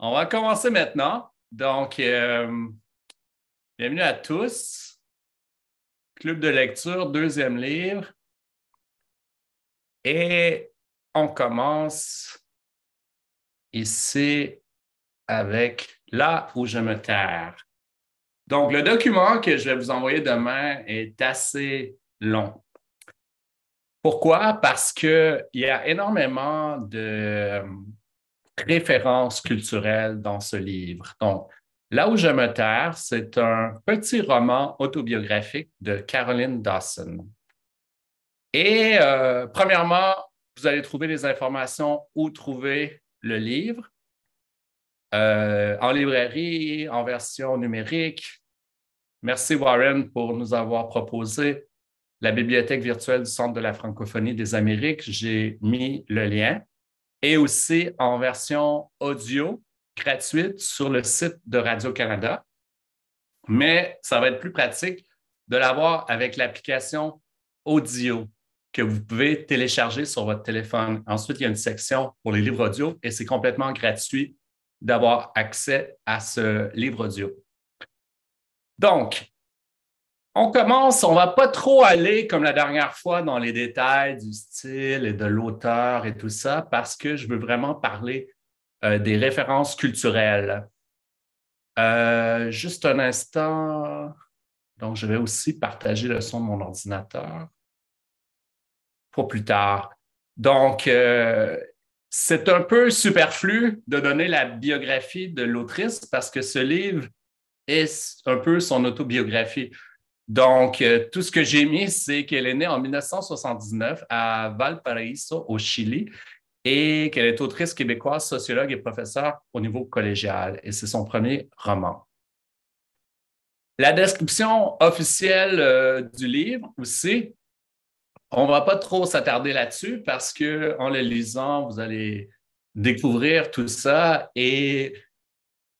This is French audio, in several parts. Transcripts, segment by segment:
On va commencer maintenant. Donc, euh, bienvenue à tous. Club de lecture, deuxième livre. Et on commence ici avec Là où je me terre. Donc, le document que je vais vous envoyer demain est assez long. Pourquoi? Parce qu'il y a énormément de références culturelles dans ce livre. Donc, Là où je me terre, c'est un petit roman autobiographique de Caroline Dawson. Et euh, premièrement, vous allez trouver les informations où trouver le livre. Euh, en librairie, en version numérique. Merci Warren pour nous avoir proposé la bibliothèque virtuelle du Centre de la francophonie des Amériques. J'ai mis le lien et aussi en version audio gratuite sur le site de Radio-Canada. Mais ça va être plus pratique de l'avoir avec l'application audio que vous pouvez télécharger sur votre téléphone. Ensuite, il y a une section pour les livres audio et c'est complètement gratuit d'avoir accès à ce livre audio. Donc, on commence, on ne va pas trop aller comme la dernière fois dans les détails du style et de l'auteur et tout ça, parce que je veux vraiment parler euh, des références culturelles. Euh, juste un instant. Donc, je vais aussi partager le son de mon ordinateur pour plus tard. Donc, euh, c'est un peu superflu de donner la biographie de l'autrice parce que ce livre est un peu son autobiographie. Donc, euh, tout ce que j'ai mis, c'est qu'elle est née en 1979 à Valparaiso, au Chili, et qu'elle est autrice québécoise, sociologue et professeure au niveau collégial. Et c'est son premier roman. La description officielle euh, du livre aussi, on ne va pas trop s'attarder là-dessus parce qu'en le lisant, vous allez découvrir tout ça et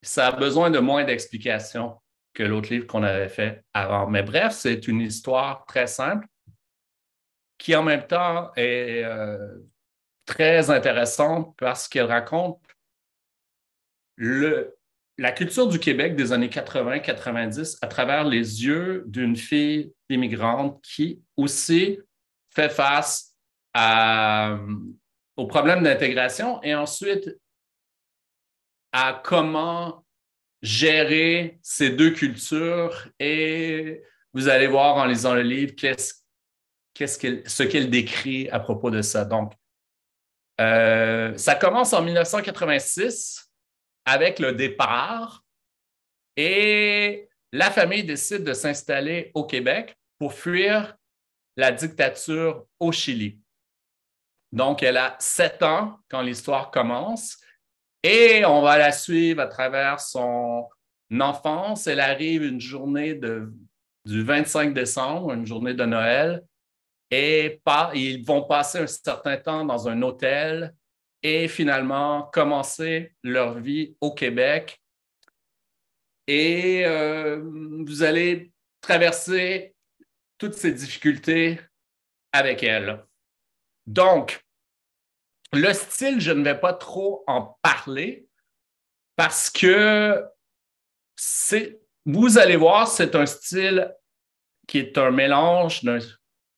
ça a besoin de moins d'explications que l'autre livre qu'on avait fait avant. Mais bref, c'est une histoire très simple qui en même temps est euh, très intéressante parce qu'elle raconte le, la culture du Québec des années 80-90 à travers les yeux d'une fille immigrante qui aussi fait face à, aux problèmes d'intégration et ensuite à comment gérer ces deux cultures et vous allez voir en lisant le livre qu'est-ce, ce qu'elle décrit à propos de ça. Donc, euh, ça commence en 1986 avec le départ et la famille décide de s'installer au Québec pour fuir la dictature au Chili. Donc, elle a sept ans quand l'histoire commence et on va la suivre à travers son enfance. Elle arrive une journée du 25 décembre, une journée de Noël, et ils vont passer un certain temps dans un hôtel et finalement commencer leur vie au Québec. Et euh, vous allez traverser toutes ces difficultés avec elle. Donc, le style, je ne vais pas trop en parler parce que vous allez voir, c'est un style qui est un mélange d'un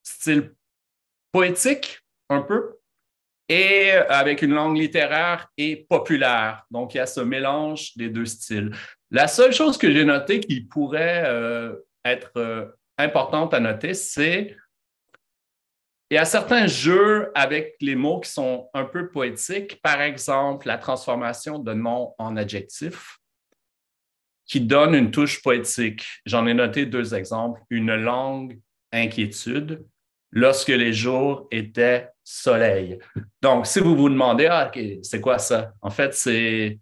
style poétique un peu et avec une langue littéraire et populaire. Donc, il y a ce mélange des deux styles. La seule chose que j'ai notée qui pourrait euh, être euh, importante à noter, c'est il y a certains jeux avec les mots qui sont un peu poétiques, par exemple la transformation de nom en adjectif, qui donne une touche poétique. J'en ai noté deux exemples. Une langue inquiétude lorsque les jours étaient soleil. Donc, si vous vous demandez, ah, c'est quoi ça? En fait, c'est,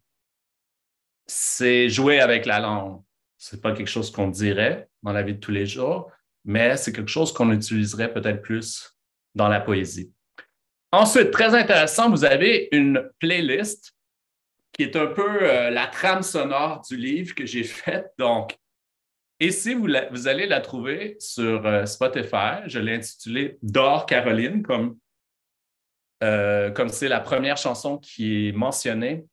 c'est jouer avec la langue. Ce n'est pas quelque chose qu'on dirait dans la vie de tous les jours, mais c'est quelque chose qu'on utiliserait peut-être plus dans la poésie. Ensuite, très intéressant, vous avez une playlist qui est un peu euh, la trame sonore du livre que j'ai faite. Donc, ici, vous, allez la trouver sur euh, Spotify. Je l'ai intitulée D'or Caroline, comme euh, comme c'est la première chanson qui est mentionnée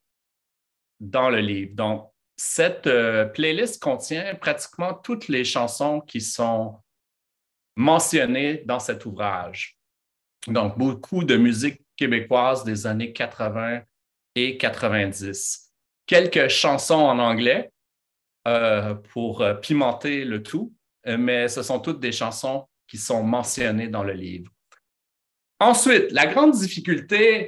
dans le livre. Donc, cette playlist contient pratiquement toutes les chansons qui sont mentionnées dans cet ouvrage. Donc, beaucoup de musique québécoise des années 80 et 90. Quelques chansons en anglais euh, pour euh, pimenter le tout, mais ce sont toutes des chansons qui sont mentionnées dans le livre. Ensuite, la grande difficulté